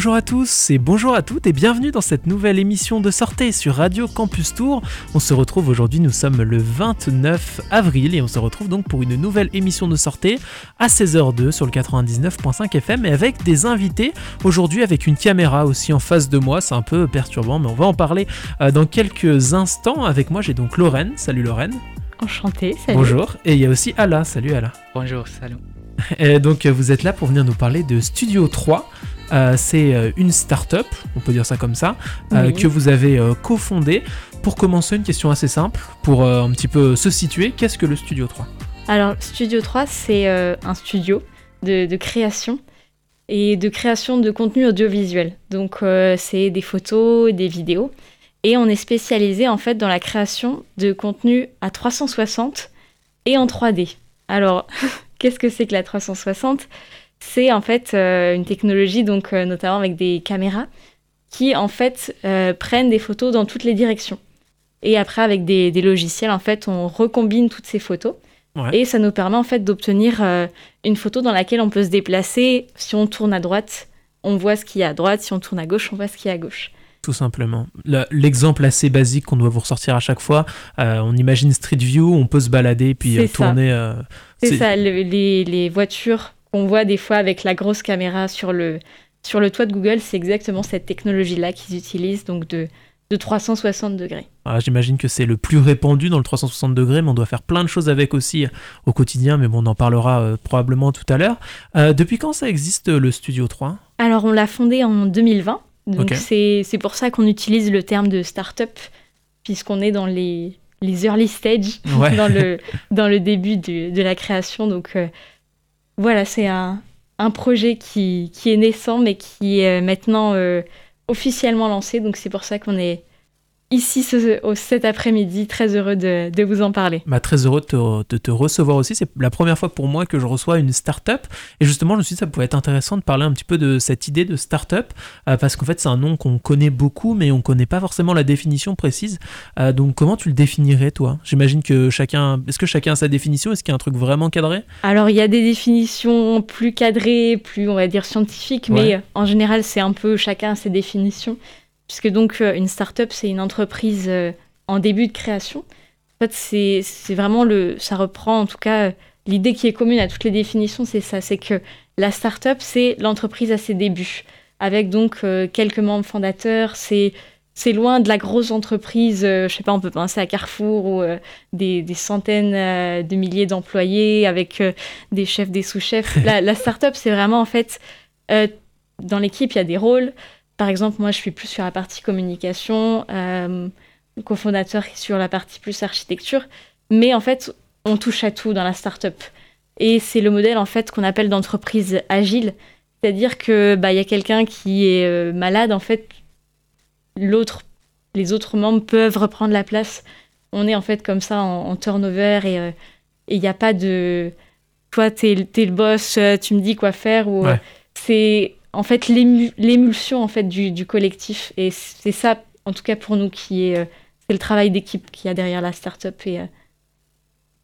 Bonjour à tous et bonjour à toutes et bienvenue dans cette nouvelle émission de sortie sur Radio Campus Tour. On se retrouve aujourd'hui, nous sommes le 29 avril et on se retrouve donc pour une nouvelle émission de sortie à 16h02 sur le 99.5 FM et avec des invités. Aujourd'hui avec une caméra aussi en face de moi, c'est un peu perturbant mais on va en parler euh, dans quelques instants. Avec moi j'ai donc Lorraine. Salut Lorraine. Enchantée, salut. Bonjour. Et il y a aussi Ala. Salut Ala. Bonjour, salut. Et donc vous êtes là pour venir nous parler de Studio 3. Euh, c'est euh, une start-up, on peut dire ça comme ça, euh, que vous avez euh, cofondée. Pour commencer, une question assez simple, pour un petit peu se situer, qu'est-ce que le Studio 3 Alors, Studio 3, c'est un studio de, de création et de création de contenu audiovisuel. Donc, c'est des photos, des vidéos. Et on est spécialisé en fait dans la création de contenu à 360 et en 3D. Alors, qu'est-ce que c'est que la 360 C'est en fait euh, une technologie, donc euh, notamment avec des caméras, qui en fait euh, prennent des photos dans toutes les directions. Et après, avec des, des logiciels, en fait, on recombine toutes ces photos. Ouais. Et ça nous permet en fait d'obtenir une photo dans laquelle on peut se déplacer. Si on tourne à droite, on voit ce qu'il y a à droite. Si on tourne à gauche, on voit ce qu'il y a à gauche. Tout simplement. Le- L'exemple assez basique qu'on doit vous ressortir à chaque fois, euh, on imagine Street View, on peut se balader puis euh, tourner. euh, C'est c'est- ça, le- les, les voitures qu'on voit des fois avec la grosse caméra sur le, sur le toit de Google, c'est exactement cette technologie-là qu'ils utilisent, donc de, de 360 degrés. Ah, J'imagine que c'est le plus répandu dans le 360 degrés, mais on doit faire plein de choses avec aussi euh, au quotidien, mais bon, on en parlera euh, probablement tout à l'heure. Euh, depuis quand ça existe le Studio 3 Alors, on l'a fondé en 2020. Donc, c'est pour ça qu'on utilise le terme de start-up, puisqu'on est dans les, les early stages, Ouais. dans, le, dans le début du- de la création. Donc, euh, voilà, c'est un, projet qui, est naissant, mais qui est maintenant euh, officiellement lancé. Donc, c'est pour ça qu'on est ici ce, cet après-midi, très heureux de, de vous en parler. bah, Très heureux de te, de te recevoir aussi. C'est la première fois pour moi que je reçois une start-up. Et justement, je me suis dit que ça pouvait être intéressant de parler un petit peu de cette idée de start-up, euh, parce qu'en fait, c'est un nom qu'on connaît beaucoup, mais on connaît pas forcément la définition précise. Euh, donc, comment tu le définirais, toi? J'imagine que chacun. Est-ce que chacun a sa définition? Est-ce qu'il y a un truc vraiment cadré? Alors, il y a des définitions plus cadrées, plus, on va dire, scientifiques, mais Ouais. en général, c'est un peu chacun a ses définitions. Puisque donc, euh, une start-up, c'est une entreprise euh, en début de création. En fait, c'est c'est vraiment le. Ça reprend, en tout cas, euh, l'idée qui est commune à toutes les définitions, c'est ça c'est que la start-up, c'est l'entreprise à ses débuts. Avec donc quelques membres fondateurs, c'est. C'est loin de la grosse entreprise, je sais pas, on peut penser à Carrefour ou des, des centaines de milliers d'employés avec des chefs, des sous-chefs. La, la start-up, c'est vraiment en fait, dans l'équipe, il y a des rôles. Par exemple, moi, je suis plus sur la partie communication, euh, le cofondateur est sur la partie plus architecture. Mais en fait, on touche à tout dans la start-up. Et c'est le modèle en fait qu'on appelle d'entreprise agile. C'est-à-dire que bah, il y a quelqu'un qui est euh, malade, en fait, l'autre, les autres membres peuvent reprendre la place. On est en fait comme ça en, en turnover et euh, il n'y a pas de toi t'es es le boss euh, tu me dis quoi faire ou Ouais. c'est en fait l'ému- l'émulsion en fait du, collectif et c'est ça en tout cas pour nous qui est euh, c'est le travail d'équipe qu'il y a derrière la start-up et euh,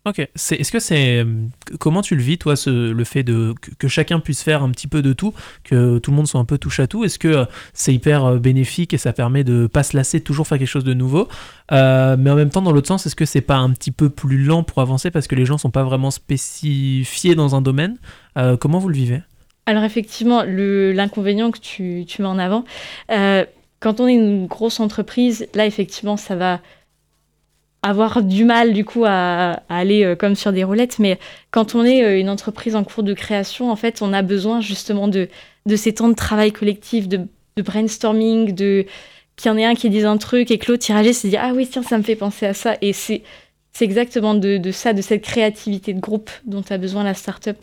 Ok. Est-ce que c'est. euh, Comment tu le vis, toi, le fait que, chacun puisse faire un petit peu de tout, que tout le monde soit un peu touche à tout? Est-ce que c'est hyper bénéfique et ça permet de pas se lasser, toujours faire quelque chose de nouveau? Mais en même temps, dans l'autre sens, est-ce que c'est pas un petit peu plus lent pour avancer parce que les gens sont pas vraiment spécifiés dans un domaine? Comment vous le vivez? Alors effectivement, l'inconvénient que tu, mets en avant, euh, quand on est une grosse entreprise, là effectivement, ça va avoir du mal du coup à, aller euh, comme sur des roulettes, mais quand on est euh, une entreprise en cours de création, en fait, on a besoin justement de, ces temps de travail collectif, de, brainstorming, de qu'il y en ait un qui dise un truc et que l'autre et se dit ah oui tiens ça me fait penser à ça et c'est c'est exactement de, ça, de cette créativité de groupe dont a besoin la start-up.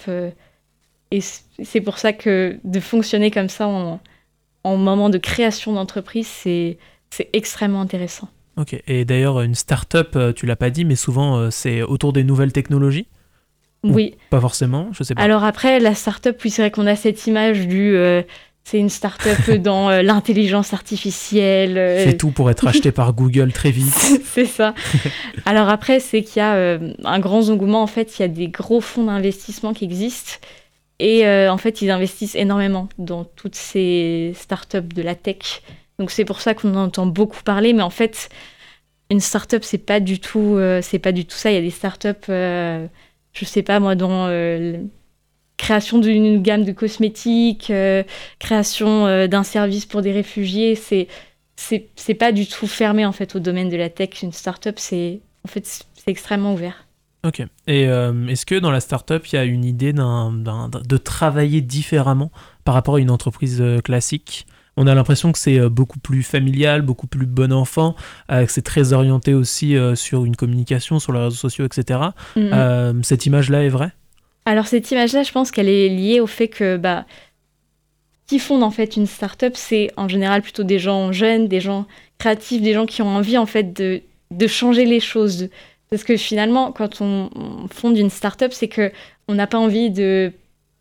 C'est pour ça que de fonctionner comme ça en, en moment de création d'entreprise, c'est c'est extrêmement intéressant. Ok. Et d'ailleurs, une start-up, euh, tu l'as pas dit, mais souvent, euh, c'est autour des nouvelles technologies? Ou- Oui. Pas forcément, je sais pas. Alors après, la start-up, oui, c'est vrai qu'on a cette image du. euh, c'est une start-up dans euh, l'intelligence artificielle. euh, Fais tout pour être acheté par Google très vite. c'est ça. Alors après, c'est qu'il y a un grand engouement. En fait, il y a des gros fonds d'investissement qui existent. Et euh, en fait, ils investissent énormément dans toutes ces startups de la tech. Donc c'est pour ça qu'on en entend beaucoup parler. Mais en fait, une startup, c'est pas du tout, euh, c'est pas du tout ça. Il y a des startups, euh, je sais pas moi, dans euh, création d'une gamme de cosmétiques, création d'un service pour des réfugiés. C'est c'est pas du tout fermé en fait au domaine de la tech. Une startup, c'est en fait c'est extrêmement ouvert. Ok. Et est-ce que dans la startup, il y a une idée de travailler différemment par rapport à une entreprise classique? On a l'impression que c'est euh, beaucoup plus familial, beaucoup plus bon enfant, euh, que c'est très orienté aussi euh, sur une communication, sur les réseaux sociaux, etc. Mm-hmm. cette image-là est vraie? Alors cette image-là, je pense qu'elle est liée au fait que bah, qui fondent en fait une start-up, c'est en général plutôt des gens jeunes, des gens créatifs, des gens qui ont envie en fait de, de changer les choses. Parce que finalement, quand on, on fonde une start-up, c'est que on n'a pas envie de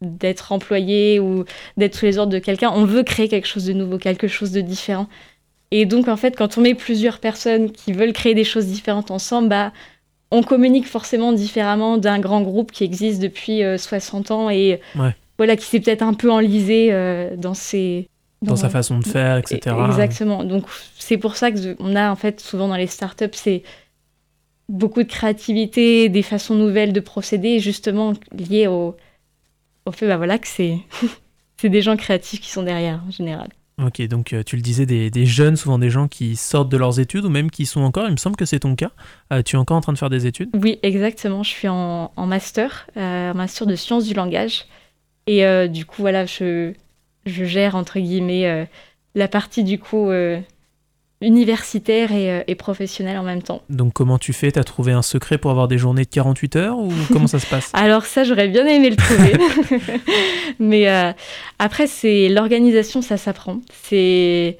d'être employé ou d'être sous les ordres de quelqu'un. On veut créer quelque chose de nouveau, quelque chose de différent. Et donc, en fait, quand on met plusieurs personnes qui veulent créer des choses différentes ensemble, bah, on communique forcément différemment d'un grand groupe qui existe depuis 60 euh, ans et voilà, qui s'est peut-être un peu enlisé euh, dans ses... Dans, sa façon de faire, etc. Exactement. Donc, c'est pour ça qu'on a, en fait, souvent dans les startups, c'est beaucoup de créativité, des façons nouvelles de procéder, justement liées au, au fait bah voilà, que c'est des gens créatifs qui sont derrière en général. Ok, donc euh, tu le disais, des, des, jeunes, souvent des gens qui sortent de leurs études ou même qui sont encore, il me semble que c'est ton cas. Euh, tu es encore en train de faire des études? Oui, exactement. Je suis en, en master, euh, master de sciences du langage. Et du coup, voilà, je, je gère, entre guillemets, la partie du coup universitaire euh, et, professionnel en même temps. Donc comment tu fais? T'as trouvé un secret pour avoir des journées de 48 heures ou comment ça se passe? Alors ça, j'aurais bien aimé le trouver. Mais euh, après, c'est l'organisation, ça s'apprend. C'est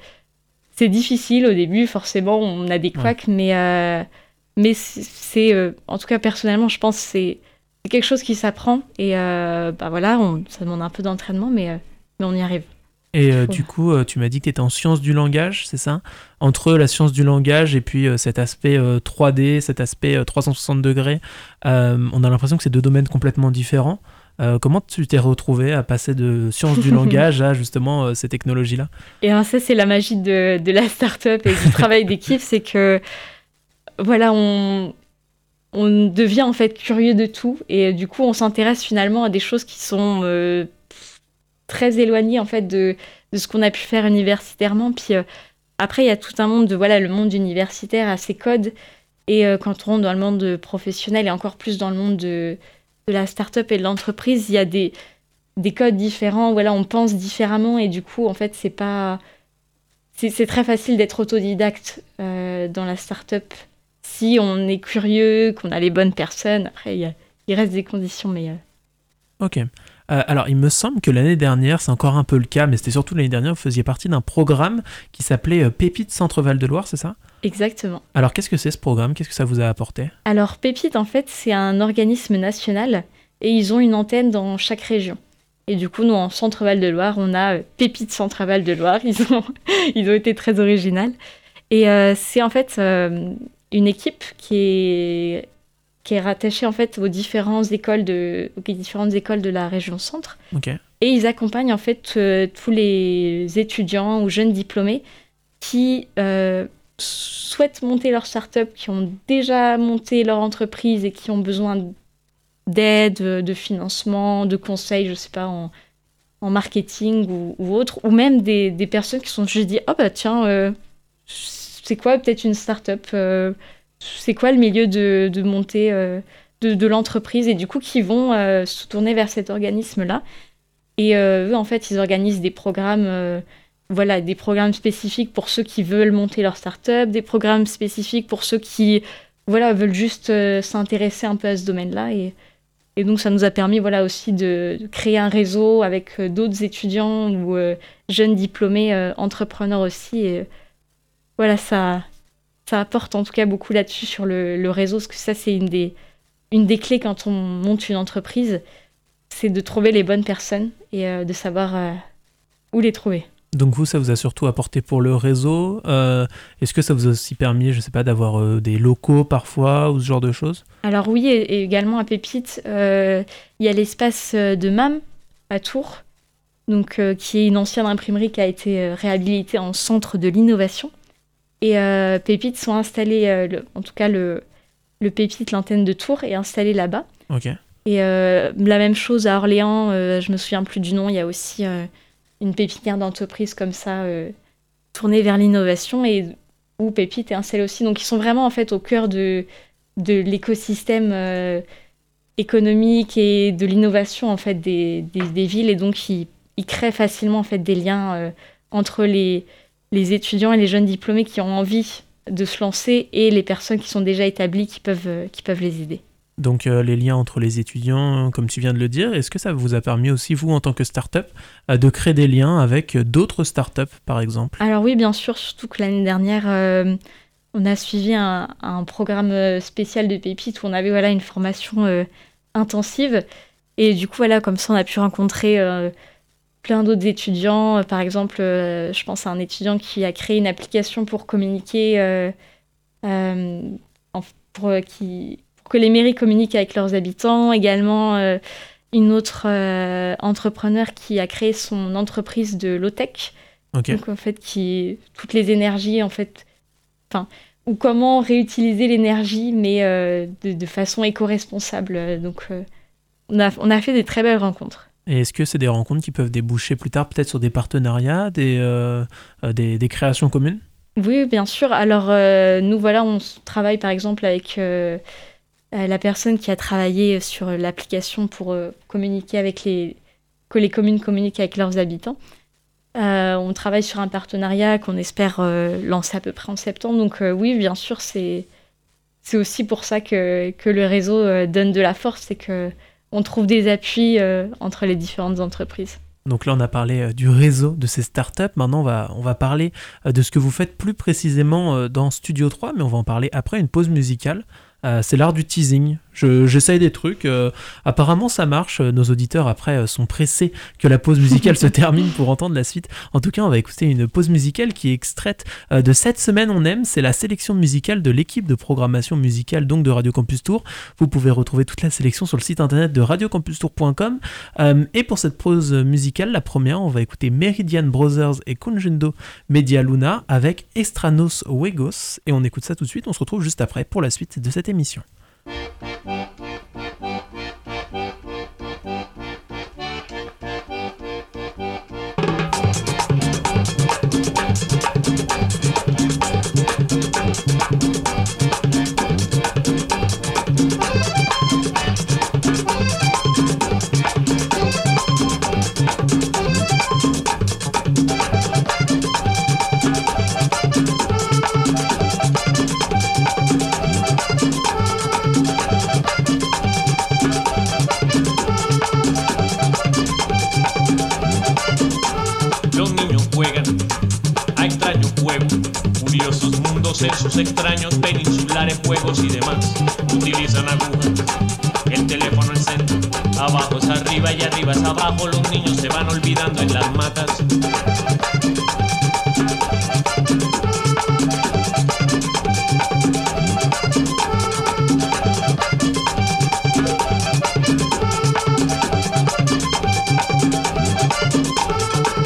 c'est difficile au début, forcément, on a des couacs, mais euh, mais c'est en tout cas personnellement, je pense c'est quelque chose qui s'apprend et bah voilà, on, ça demande un peu d'entraînement, mais mais on y arrive. Et euh, du coup, euh, tu m'as dit que tu étais en sciences du langage, c'est ça? Entre la science du langage et puis euh, cet aspect 3D, cet aspect 360 degrés, on a l'impression que c'est deux domaines complètement différents. comment tu t'es retrouvé à passer de sciences du langage à justement ces technologies-là? Et alors ça, c'est la magie de, de la start-up et du travail d'équipe, c'est que voilà, on, on devient en fait curieux de tout et du coup, on s'intéresse finalement à des choses qui sont très éloigné en fait de, de ce qu'on a pu faire universitairement. Puis euh, après, il y a tout un monde de voilà, le monde universitaire a ses codes. Et euh, quand on rentre dans le monde professionnel et encore plus dans le monde de, de la start-up et de l'entreprise, il y a des, des codes différents. Voilà, on pense différemment et du coup, en fait, c'est pas. C'est très facile d'être autodidacte euh, dans la start-up si on est curieux, qu'on a les bonnes personnes. Après, il, il reste des conditions, mais. Ok. Euh, alors, il me semble que l'année dernière, c'est encore un peu le cas, mais c'était surtout l'année dernière, vous faisiez partie d'un programme qui s'appelait euh, Pépite Centre-Val de Loire, c'est ça? Exactement. Alors, qu'est-ce que c'est ce programme? Qu'est-ce que ça vous a apporté? Alors, Pépite, en fait, c'est un organisme national et ils ont une antenne dans chaque région. Et du coup, nous, en Centre-Val de Loire, on a euh, Pépite Centre-Val de Loire. Ils ont, ils ont été très originales. Et c'est en fait une équipe qui est qui est rattaché en fait aux différentes écoles de, aux différentes écoles de la région centre. Et ils accompagnent en fait euh, tous les étudiants ou jeunes diplômés qui euh, souhaitent monter leur start-up, qui ont déjà monté leur entreprise et qui ont besoin d'aide, de financement, de conseils, je sais pas, en, en marketing ou, ou, autre, ou même des, des, personnes qui sont juste dit, oh bah tiens, euh, c'est quoi peut-être une start-up c'est quoi le milieu de, de montée euh, de, l'entreprise et du coup qui vont euh, se tourner vers cet organisme-là? Et euh, eux, en fait, ils organisent des programmes, voilà, des programmes spécifiques pour ceux qui veulent monter leur start-up, des programmes spécifiques pour ceux qui, voilà, veulent juste s'intéresser un peu à ce domaine-là. Et, et, donc, ça nous a permis, voilà, aussi de, créer un réseau avec d'autres étudiants ou jeunes diplômés entrepreneurs aussi. Voilà, ça, ça apporte en tout cas beaucoup là-dessus sur le, réseau, parce que ça, c'est une des, une des clés quand on monte une entreprise, c'est de trouver les bonnes personnes et euh, de savoir euh, où les trouver. Donc vous, ça vous a surtout apporté pour le réseau. Euh, est-ce que ça vous a aussi permis, je ne sais pas, d'avoir des locaux parfois ou ce genre de choses? Alors oui, et, également à Pépite, il y a l'espace de MAM à Tours, donc, qui est une ancienne imprimerie qui a été réhabilitée en centre de l'innovation. Et Pépite sont installés, en tout cas le, le Pépite, l'antenne de Tours, est installée là-bas. Et la même chose à Orléans, je me souviens plus du nom, il y a aussi une pépinière d'entreprise comme ça tournée vers l'innovation et où Pépite est installée aussi. Donc ils sont vraiment en fait au cœur de, de l'écosystème euh, économique et de l'innovation en fait des, des, villes et donc ils, ils, créent facilement en fait des liens euh, entre les, les étudiants et les jeunes diplômés qui ont envie de se lancer et les personnes qui sont déjà établies qui peuvent, euh, qui peuvent les aider. Donc euh, les liens entre les étudiants, comme tu viens de le dire, est-ce que ça vous a permis aussi, vous, en tant que start-up, euh, de créer des liens avec d'autres start-up, par exemple? Alors oui, bien sûr, surtout que l'année dernière, euh, on a suivi un, programme spécial de Pépite où on avait voilà, une formation intensive. Et du coup, voilà, comme ça, on a pu rencontrer plein d'autres étudiants. Par exemple, je pense à un étudiant qui a créé une application pour communiquer, pour, qui que les mairies communiquent avec leurs habitants. Également, euh, une autre euh, entrepreneur qui a créé son entreprise de low-tech. Donc, en fait, qui toutes les énergies, en fait, enfin, ou comment réutiliser l'énergie, mais euh, de, façon éco-responsable. Donc, on, a, on a fait des très belles rencontres. Et est-ce que c'est des rencontres qui peuvent déboucher plus tard, peut-être sur des partenariats, des, des, des, créations communes? Oui, bien sûr. Alors, nous, voilà, on travaille par exemple avec euh, la personne qui a travaillé sur l'application pour euh, communiquer avec les que les communes communiquent avec leurs habitants. Euh, on travaille sur un partenariat qu'on espère lancer à peu près en septembre. Donc oui, bien sûr, c'est c'est aussi pour ça que, que le réseau donne de la force, c'est que on trouve des appuis entre les différentes entreprises. Donc là, on a parlé du réseau de ces startups. Maintenant, on va, on va parler de ce que vous faites plus précisément dans Studio 3, mais on va en parler après une pause musicale. Euh, c'est l'art du teasing. J'essaye des trucs. Euh, apparemment, ça marche. Nos auditeurs, après, euh, sont pressés que la pause musicale se termine pour entendre la suite. En tout cas, on va écouter une pause musicale qui est extraite de cette semaine on aime. C'est la sélection musicale de l'équipe de programmation musicale donc de Radio Campus Tour. Vous pouvez retrouver toute la sélection sur le site internet de radiocampustour.com. et pour cette pause musicale, la première, on va écouter Meridian Brothers et Conjundo Media Luna avec Estranos Wegos. Et on écoute ça tout de suite. On se retrouve juste après pour la suite de cette émission. Música sus extraños peninsulares, juegos y demás. Utilizan agujas, el teléfono en centro. Abajo es arriba y arriba es abajo. Los niños se van olvidando en las matas.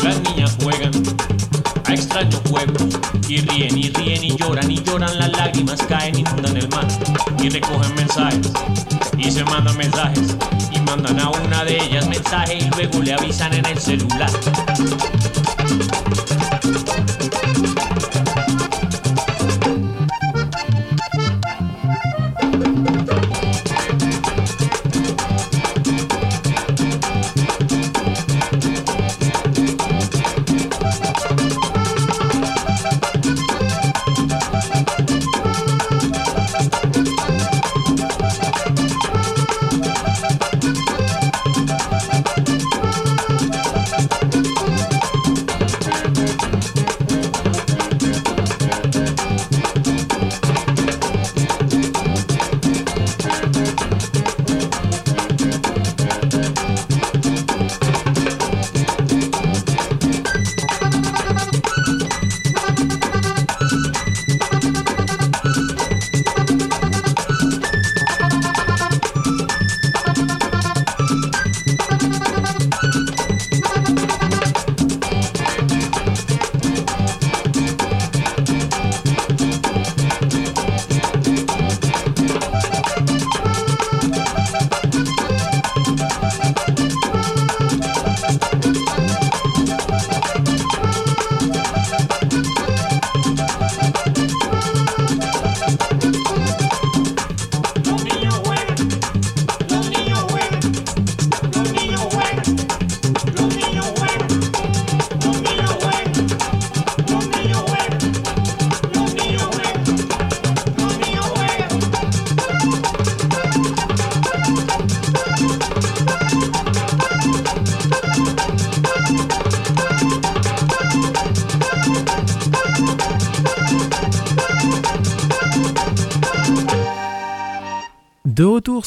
Las niñas juegan a extraños juegos y ríen lloran y lloran, las lágrimas caen, inundan el mar y recogen mensajes y se mandan mensajes y mandan a una de ellas mensaje y luego le avisan en el celular.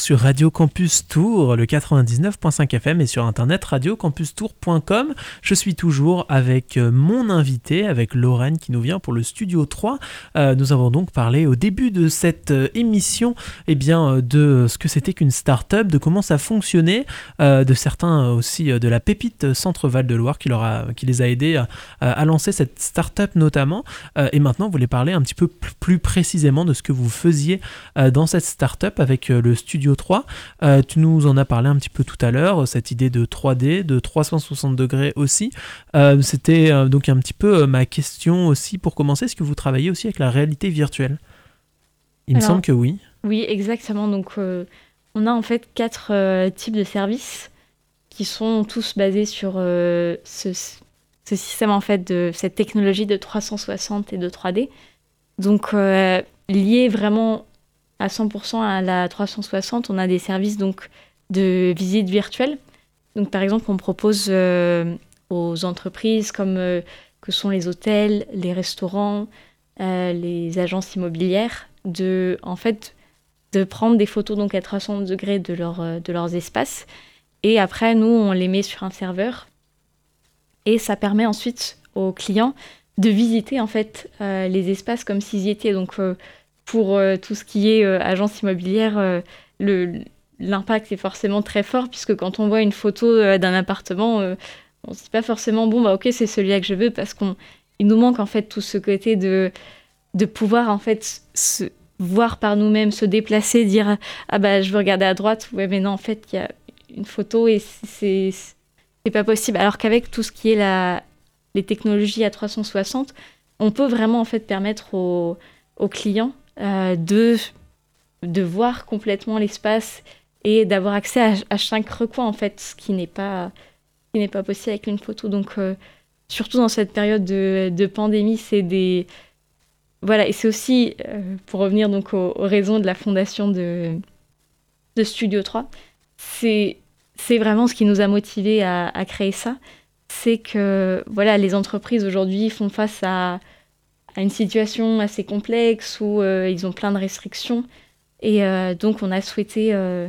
Sur Radio Campus Tour, le 99.5 FM et sur internet radiocampustour.com. Je suis toujours avec euh, mon invité, avec Lorraine qui nous vient pour le studio 3. Euh, nous avons donc parlé au début de cette euh, émission eh bien, de ce que c'était qu'une start-up, de comment ça fonctionnait, de certains aussi de la pépite Centre Val de Loire qui, les a aidés à, lancer cette start-up notamment. et maintenant, vous voulez parler un petit peu plus précisément de ce que vous faisiez dans cette start-up avec le Studio 3. Euh, tu nous en as parlé un petit peu tout à l'heure, cette idée de 3D, de 360 degrés aussi. Euh, c'était donc un petit peu ma question aussi pour commencer. Est-ce que vous travaillez aussi avec la réalité virtuelle? Il me semble que oui. Oui, exactement. Donc, on a en fait quatre types de services qui sont tous basés sur ce, ce, système en fait de cette technologie de 360 et de 3D. Donc, lié vraiment à 100% à la 360, on a des services donc de visite virtuelle. Donc par exemple, on propose euh, aux entreprises comme euh, que sont les hôtels, les restaurants, euh, les agences immobilières de en fait de prendre des photos donc à 360 degrés de, leur, de leurs espaces. Et après nous on les met sur un serveur. Et ça permet ensuite aux clients de visiter en fait les espaces comme s'ils y étaient. Donc pour euh, tout ce qui est euh, agence immobilière, euh, l'impact est forcément très fort puisque quand on voit une photo d'un appartement, on se dit pas forcément bon bah ok c'est celui-là que je veux parce qu'on il nous manque en fait tout ce côté de de pouvoir en fait se voir par nous-mêmes, se déplacer, dire ah bah je veux regarder à droite, ouais mais non en fait il y a une photo et c'est pas possible. Alors qu'avec tout ce qui est la les technologies à 360, on peut vraiment en fait permettre aux, aux clients de, de voir complètement l'espace et d'avoir accès à, chaque recoin, en fait, ce qui n'est pas, qui n'est pas possible avec une photo. Donc, euh, surtout dans cette période de, de pandémie, c'est des... Voilà, et c'est aussi, euh, pour revenir donc aux, raisons de la fondation de, de Studio 3, c'est, c'est vraiment ce qui nous a motivés à, à créer ça. C'est que voilà, les entreprises aujourd'hui font face à, à une situation assez complexe où euh, ils ont plein de restrictions. Et euh, donc, on a souhaité, euh,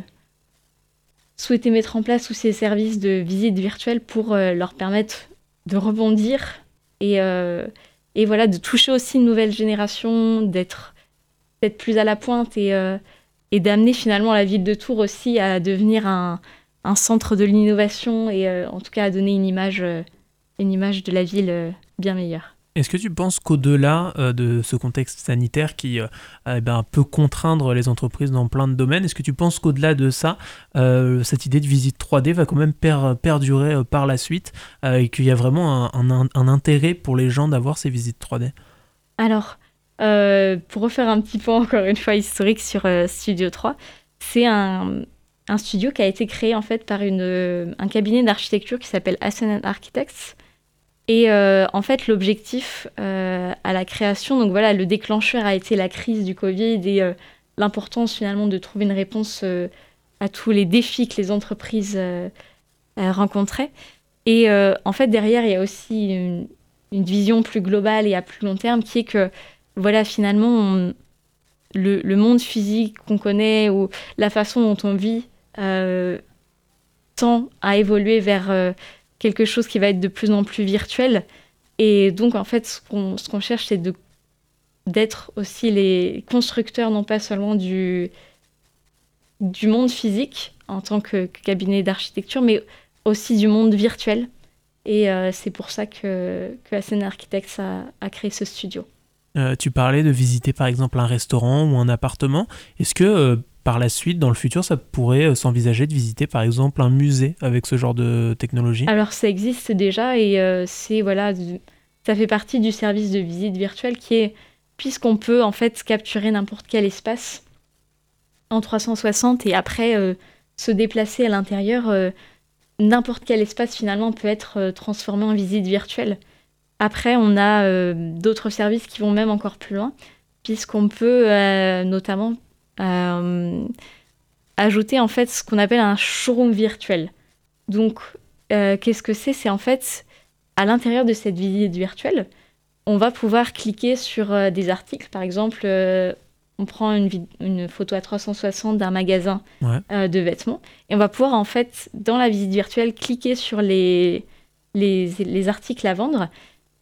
souhaité mettre en place tous ces services de visite virtuelle pour leur permettre de rebondir et, et voilà, de toucher aussi une nouvelle génération, d'être plus à la pointe et, et d'amener finalement la ville de Tours aussi à devenir un, un centre de l'innovation et en tout cas à donner une image, une image de la ville bien meilleure. Est-ce que tu penses qu'au-delà euh, de ce contexte sanitaire qui euh, eh ben, peut contraindre les entreprises dans plein de domaines, est-ce que tu penses qu'au-delà de ça, euh, cette idée de visite 3D va quand même perdurer par la suite et qu'il y a vraiment un, intérêt pour les gens d'avoir ces visites 3D Alors, pour refaire un petit peu encore une fois historique sur Studio 3, c'est un, studio qui a été créé en fait par un cabinet d'architecture qui s'appelle Ascendant Architects et euh, en fait, l'objectif euh, à la création, donc voilà, le déclencheur a été la crise du Covid et euh, l'importance finalement de trouver une réponse à tous les défis que les entreprises rencontraient. Et en fait, derrière, il y a aussi une, vision plus globale et à plus long terme qui est que, voilà, finalement, le, le, monde physique qu'on connaît ou la façon dont on vit tend à évoluer vers quelque chose qui va être de plus en plus virtuel. Et donc, en fait, ce qu'on cherche, c'est d'être aussi les constructeurs, non pas seulement du, du monde physique en tant que, cabinet d'architecture, mais aussi du monde virtuel. Et euh, c'est pour ça que, que Ascend Architects a, a, créé ce studio. Euh, tu parlais de visiter par exemple un restaurant ou un appartement. Est-ce que euh, par la suite, dans le futur, ça pourrait euh, s'envisager de visiter par exemple un musée avec ce genre de technologie? Alors ça existe déjà et euh, c'est voilà, ça fait partie du service de visite virtuelle qui est puisqu'on peut en fait capturer n'importe quel espace en 360 et après euh, se déplacer à l'intérieur, n'importe quel espace finalement peut être transformé en visite virtuelle. Après, on a d'autres services qui vont même encore plus loin puisqu'on peut notamment ajouter en fait ce qu'on appelle un showroom virtuel. Donc, euh, qu'est-ce que c'est? C'est en fait à l'intérieur de cette visite virtuelle, on va pouvoir cliquer sur euh, des articles. Par exemple, on prend une, photo à 360 d'un magasin Ouais. euh, de vêtements et on va pouvoir en fait dans la visite virtuelle cliquer sur les, les, les articles à vendre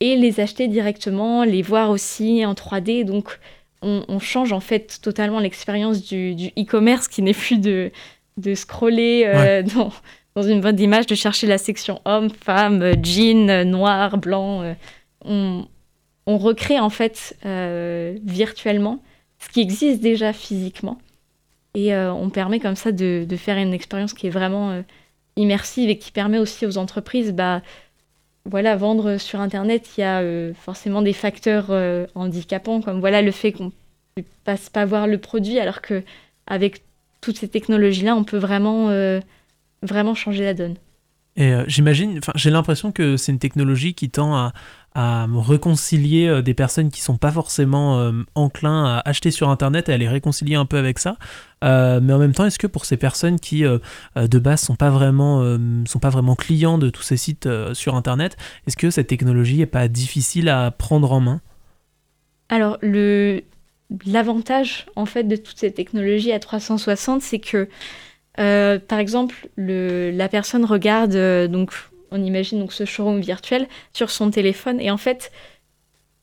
et les acheter directement, les voir aussi en 3D. Donc on, on change en fait totalement l'expérience du, du e-commerce qui n'est plus de, de scroller euh, dans, dans une boîte d'image, de chercher la section homme, femme, jean, noir, blanc. euh. on, on recrée en fait euh, virtuellement ce qui existe déjà physiquement. Et on permet comme ça de, de faire une expérience qui est vraiment immersive et qui permet aussi aux entreprises, bah, voilà, vendre sur Internet, il y a euh, forcément des facteurs euh, handicapants, comme voilà le fait qu'on ne passe pas voir le produit, alors que avec toutes ces technologies-là, on peut vraiment, euh, vraiment changer la donne. Et j'imagine, j'ai l'impression que c'est une technologie qui tend à, à réconcilier euh, des personnes qui sont pas forcément euh, enclins à acheter sur Internet et à les réconcilier un peu avec ça. Euh, mais en même temps, est-ce que pour ces personnes qui de base sont pas vraiment sont pas vraiment clients de tous ces sites sur Internet, est-ce que cette technologie est pas difficile à prendre en main? Alors, le l'avantage en fait de toutes ces technologies à 360, c'est que par exemple, le, la personne regarde donc on imagine donc ce showroom virtuel sur son téléphone et en fait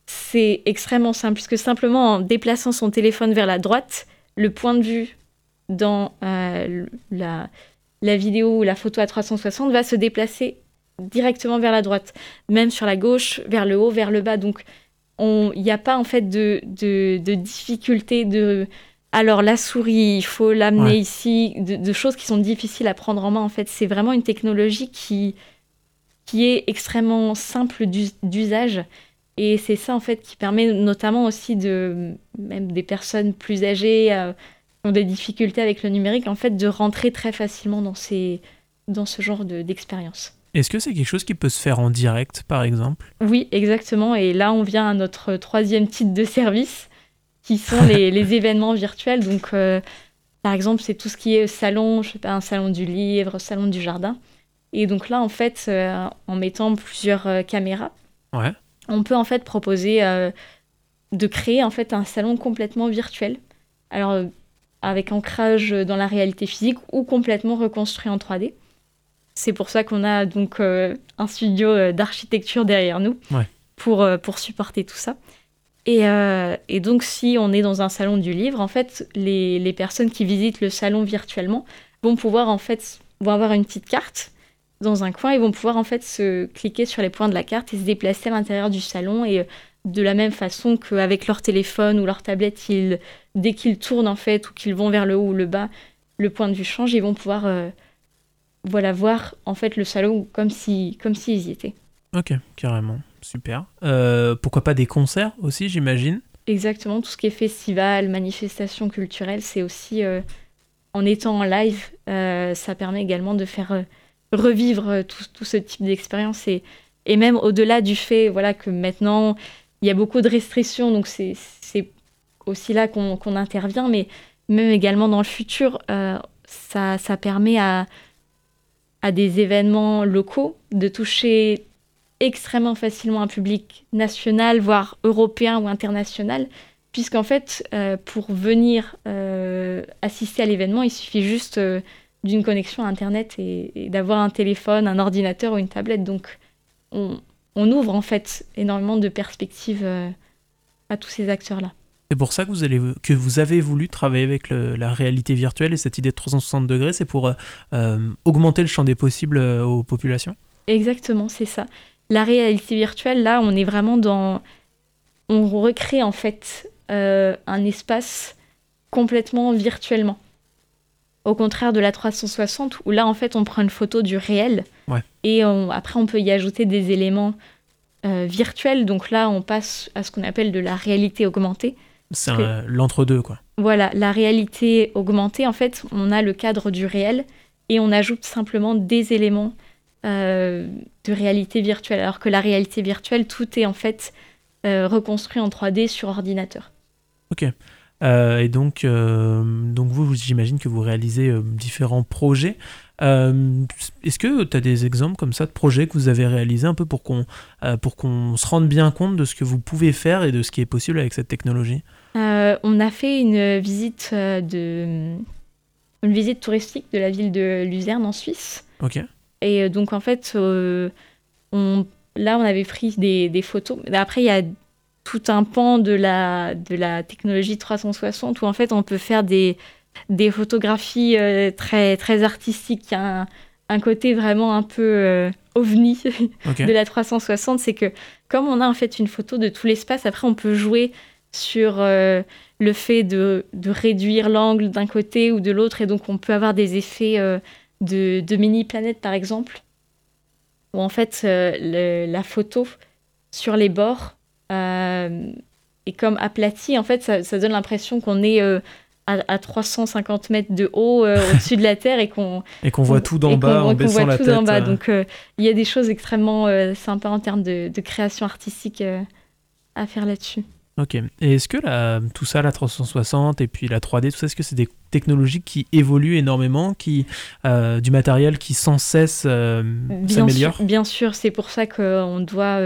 c'est extrêmement simple puisque simplement en déplaçant son téléphone vers la droite, le point de vue dans euh, la, la vidéo ou la photo à 360 va se déplacer directement vers la droite, même sur la gauche, vers le haut, vers le bas. Donc il n'y a pas en fait de, de, de difficulté de alors la souris il faut l'amener Ouais. ici de, de choses qui sont difficiles à prendre en main en fait c'est vraiment une technologie qui qui est extrêmement simple d'us- d'usage et c'est ça en fait qui permet notamment aussi de même des personnes plus âgées euh, qui ont des difficultés avec le numérique en fait de rentrer très facilement dans ces dans ce genre de- d'expérience Est-ce que c'est quelque chose qui peut se faire en direct, par exemple? Oui, exactement. Et là, on vient à notre troisième type de service, qui sont les, les événements virtuels. Donc, euh, par exemple, c'est tout ce qui est salon, je sais pas, un salon du livre, salon du jardin. Et donc là, en fait, euh, en mettant plusieurs euh, caméras, Ouais. on peut en fait proposer euh, de créer en fait un salon complètement virtuel. Alors, avec ancrage dans la réalité physique ou complètement reconstruit en 3D. C'est pour ça qu'on a donc un studio d'architecture derrière nous Ouais. pour, pour supporter tout ça. Et, et donc, si on est dans un salon du livre, en fait, les, les personnes qui visitent le salon virtuellement vont pouvoir, en fait, vont avoir une petite carte dans un coin et vont pouvoir, en fait, se cliquer sur les points de la carte et se déplacer à l'intérieur du salon. Et euh, de la même façon qu'avec leur téléphone ou leur tablette, ils, dès qu'ils tournent, en fait, ou qu'ils vont vers le haut ou le bas, le point de vue change, ils vont pouvoir, euh, voilà, voir, en fait, le salon comme si, comme s'ils y étaient. Ok, carrément, super. Euh, pourquoi pas des concerts aussi, j'imagine? Exactement, tout ce qui est festival, manifestation culturelle, c'est aussi euh, en étant en live, ça permet également de faire revivre euh, tout, ce type d'expérience et, même au-delà du fait voilà, que maintenant il y a beaucoup de restrictions, donc c'est aussi là qu'on intervient, mais même également dans le futur, euh, ça, permet à, des événements locaux de toucher extrêmement facilement un public national, voire européen ou international, puisqu'en fait, euh, pour venir assister à l'événement, il suffit juste d'une connexion à Internet et, et d'avoir un téléphone, un ordinateur ou une tablette. Donc, on, on ouvre en fait énormément de perspectives euh, à tous ces acteurs-là. C'est pour ça que vous, allez, que vous avez voulu travailler avec le- la réalité virtuelle et cette idée de 360 degrés, c'est pour euh, euh, augmenter le champ des possibles aux populations? Exactement, c'est ça. La réalité virtuelle, là, on est vraiment dans... On recrée en fait euh, un espace complètement virtuellement. Au contraire de la 360, où là, en fait, on prend une photo du réel. Ouais. Et on- après, on peut y ajouter des éléments euh, virtuels. Donc là, on passe à ce qu'on appelle de la réalité augmentée. C'est l'entre-deux, quoi. Voilà, la réalité augmentée, en fait, on a le cadre du réel et on ajoute simplement des éléments euh, de réalité virtuelle. Alors que la réalité virtuelle, tout est en fait euh, reconstruit en 3D sur ordinateur. Euh, et donc, euh, donc vous, j'imagine que vous réalisez euh, différents projets. Est-ce que tu as des exemples comme ça de projets que vous avez réalisés un peu pour qu'on pour qu'on se rende bien compte de ce que vous pouvez faire et de ce qui est possible avec cette technologie? On a fait une visite de une visite touristique de la ville de Luzerne en Suisse. Ok. Et donc en fait, on, là on avait pris des, des photos. Après il y a tout un pan de la, de la technologie 360 où en fait on peut faire des, des photographies euh, très, très artistiques. un, un, côté vraiment un peu euh, ovni de la 360, c'est que comme on a en fait une photo de tout l'espace, après on peut jouer sur euh, le fait de, de réduire l'angle d'un côté ou de l'autre et donc on peut avoir des effets de, de mini-planètes par exemple, où en fait la photo sur les bords euh, et comme aplati, en fait, ça, donne l'impression qu'on est euh, à, 350 mètres de haut euh, au-dessus de la Terre et qu'on et qu'on voit tout d'en bas en baissant la tête. Bas. Donc il y a des choses extrêmement sympas en termes de, de création artistique à faire là-dessus. Ok. Et est-ce que la, tout ça, la 360 et puis la 3D, tout ça, est-ce que c'est des technologies qui évoluent énormément, qui, du matériel qui sans cesse s'améliore? Bien sûr, c'est pour ça qu'on doit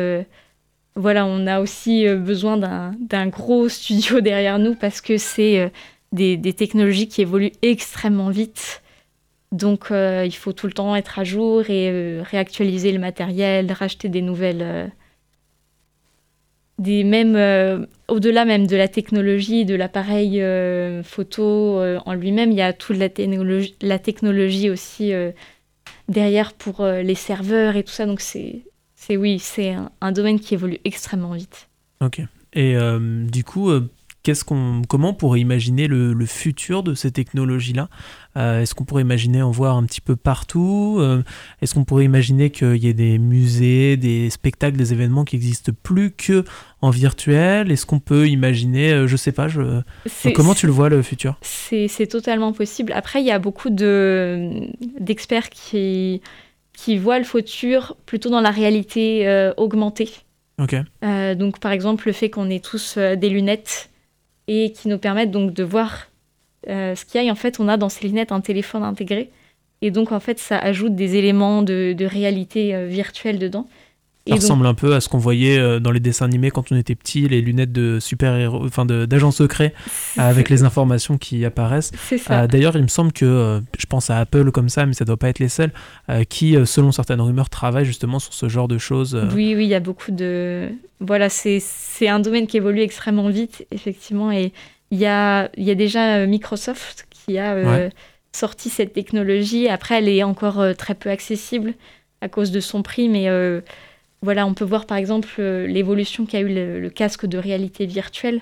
voilà, on a aussi euh, besoin d'un gros studio derrière nous parce que c'est euh, des, technologies qui évoluent extrêmement vite. Donc euh, il faut tout le temps être à jour et réactualiser le matériel, racheter des nouvelles. des au-delà même de la technologie, de l'appareil photo en lui-même, il y a toute la, la technologie aussi derrière pour les serveurs et tout ça. Donc c'est c'est oui, c'est un, domaine qui évolue extrêmement vite. Ok. Et euh, du coup, euh, qu'est-ce qu'on, comment on pourrait imaginer le, futur de ces technologies-là? Euh, Est-ce qu'on pourrait imaginer en voir un petit peu partout? Est-ce qu'on pourrait imaginer qu'il y ait des musées, des spectacles, des événements qui existent plus que en virtuel? Est-ce qu'on peut imaginer, je sais pas, je... comment tu le vois le futur? C'est, totalement possible. Après, il y a beaucoup de, d'experts qui qui voient le futur plutôt dans la réalité euh, augmentée. Euh, donc par exemple le fait qu'on ait tous euh, des lunettes et qui nous permettent donc de voir ce qu'il y a. Et en fait on a dans ces lunettes un téléphone intégré. Et donc en fait ça ajoute des éléments de réalité virtuelle dedans. Ça ressemble un peu à ce qu'on voyait euh, dans les dessins animés quand on était petit, les lunettes de super-héros, enfin d'agents secrets avec les informations qui apparaissent. Euh, d'ailleurs, il me semble que, euh, je pense à Apple comme ça, mais ça doit pas être les seuls, qui, selon certaines rumeurs, travaillent justement sur ce genre de choses. Oui, oui, il y a beaucoup de... Voilà, c'est un domaine qui évolue extrêmement vite, effectivement, et il y a, y a déjà Microsoft qui a sorti cette technologie. Après, elle est encore très peu accessible à cause de son prix, mais voilà, on peut voir par exemple euh, l'évolution qu'a eu le, casque de réalité virtuelle,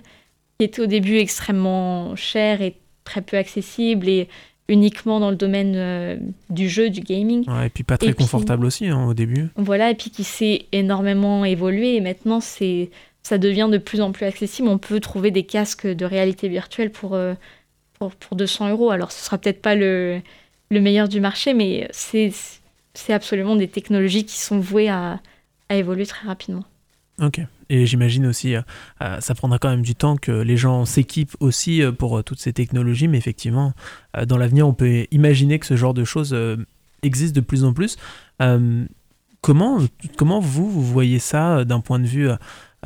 qui était au début extrêmement cher et très peu accessible et uniquement dans le domaine euh, du jeu, du gaming. et puis pas très confortable aussi hein, au début. Voilà, et puis qui s'est énormément évolué et maintenant c'est ça devient de plus en plus accessible. On peut trouver des casques de réalité virtuelle pour, euh, pour, 200 euros. Alors ce sera peut-être pas le, le meilleur du marché, mais c'est absolument des technologies qui sont vouées à, a évolué très rapidement. Ok. Et j'imagine aussi, euh, euh, ça prendra quand même du temps que les gens s'équipent aussi euh, pour toutes ces technologies, mais effectivement, dans l'avenir, on peut imaginer que ce genre de choses existe de plus en plus. comment, comment vous, vous voyez ça d'un point de vue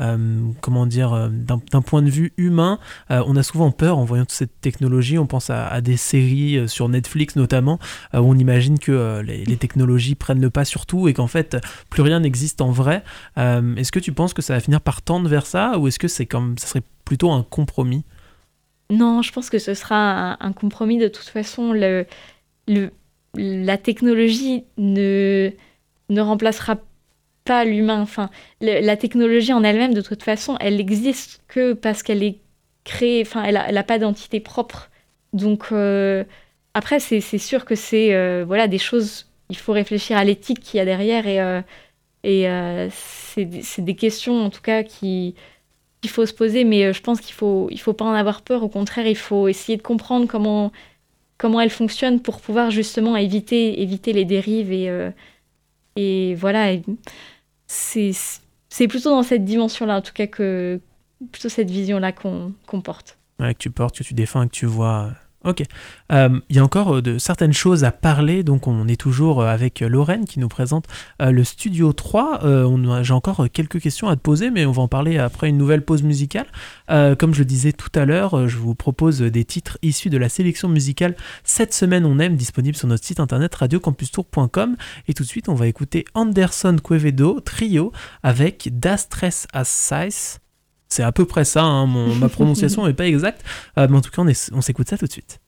euh, comment dire, euh, d'un point de vue humain, euh, on a souvent peur en voyant toute cette technologie. On pense à, des séries sur Netflix notamment, où on imagine que les, technologies prennent le pas sur tout et qu'en fait plus rien n'existe en vrai. est-ce que tu penses que ça va finir par tendre vers ça, ou est-ce que c'est comme, ça serait plutôt un compromis? Non, je pense que ce sera un, compromis de toute façon. La technologie ne, ne remplacera pas pas l'humain. Enfin, la technologie en elle-même, de toute façon, elle existe que parce qu'elle est créée. Enfin, elle n'a pas d'entité propre. Donc, euh, après, c'est sûr que c'est euh, voilà des choses. Il faut réfléchir à l'éthique qu'il y a derrière et, euh, c'est des questions en tout cas qui qu'il faut se poser. Mais je pense qu'il faut il faut pas en avoir peur. Au contraire, il faut essayer de comprendre comment comment elle fonctionne pour pouvoir justement éviter éviter les dérives et et voilà c'est plutôt dans cette dimension-là, en tout cas, que plutôt cette vision-là qu'on porte. Ouais, que tu portes, que tu défends, que tu vois. Ok. Euh, il y a encore euh, de certaines choses à parler, donc on est toujours euh, avec Lorraine qui nous présente le Studio 3. J'ai encore quelques questions à te poser, mais on va en parler après une nouvelle pause musicale. comme je le disais tout à l'heure, je vous propose des titres issus de la sélection musicale Cette semaine on aime, disponible sur notre site internet radiocampustour.com. Et tout de suite, on va écouter Anderson Quevedo, trio, avec Das Stress as Size. C'est à peu près ça, hein, ma prononciation n'est pas exacte, euh, mais en tout cas, on s'écoute ça tout de suite.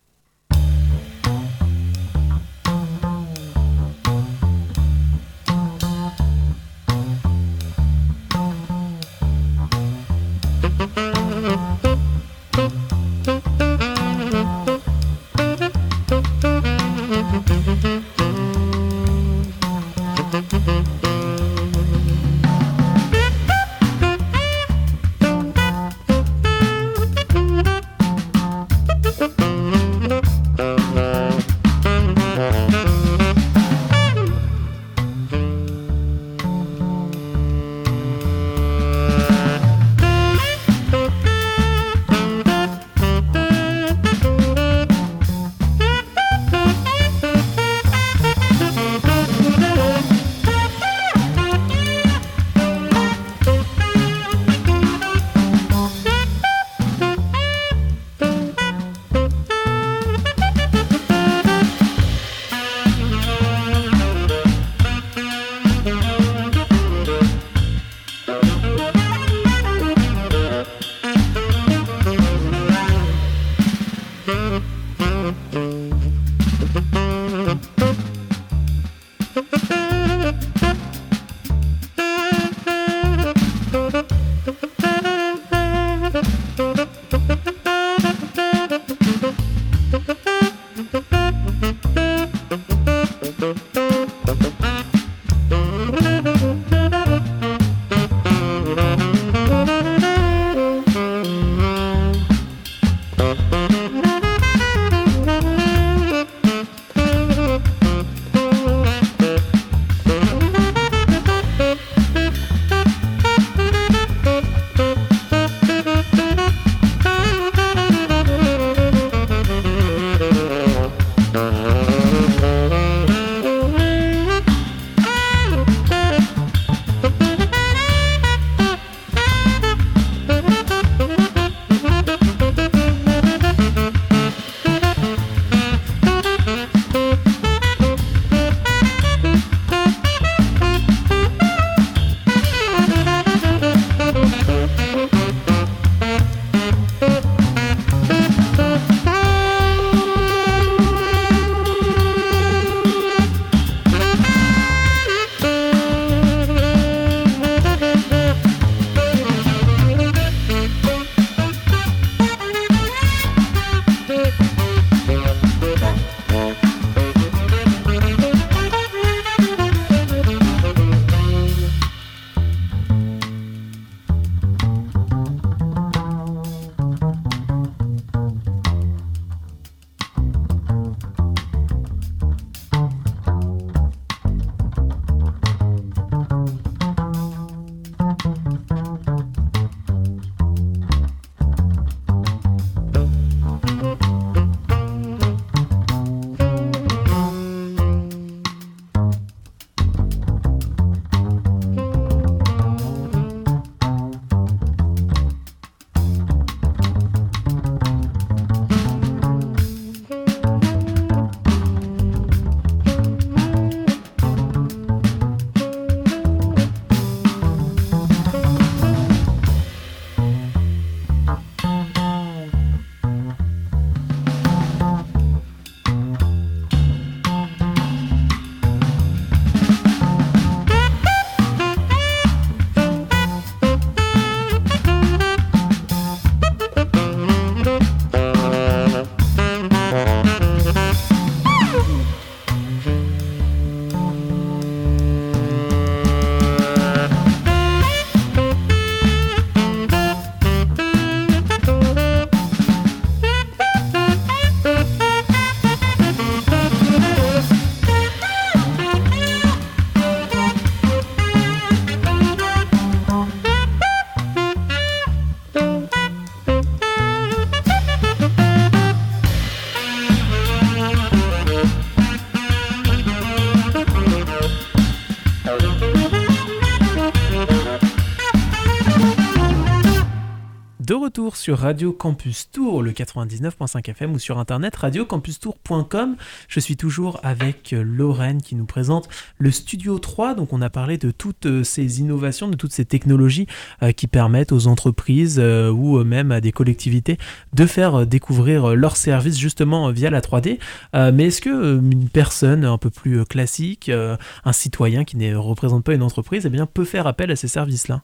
Sur Radio Campus Tour, le 99.5 FM ou sur internet radiocampustour.com. Je suis toujours avec euh, Lorraine qui nous présente le Studio 3. Donc on a parlé de toutes euh, ces innovations, de toutes ces technologies euh, qui permettent aux entreprises ou même à des collectivités de faire découvrir leurs services justement via la 3D. mais est-ce que une personne un peu plus classique, un citoyen qui ne représente pas une entreprise, eh bien, peut faire appel à ces services-là?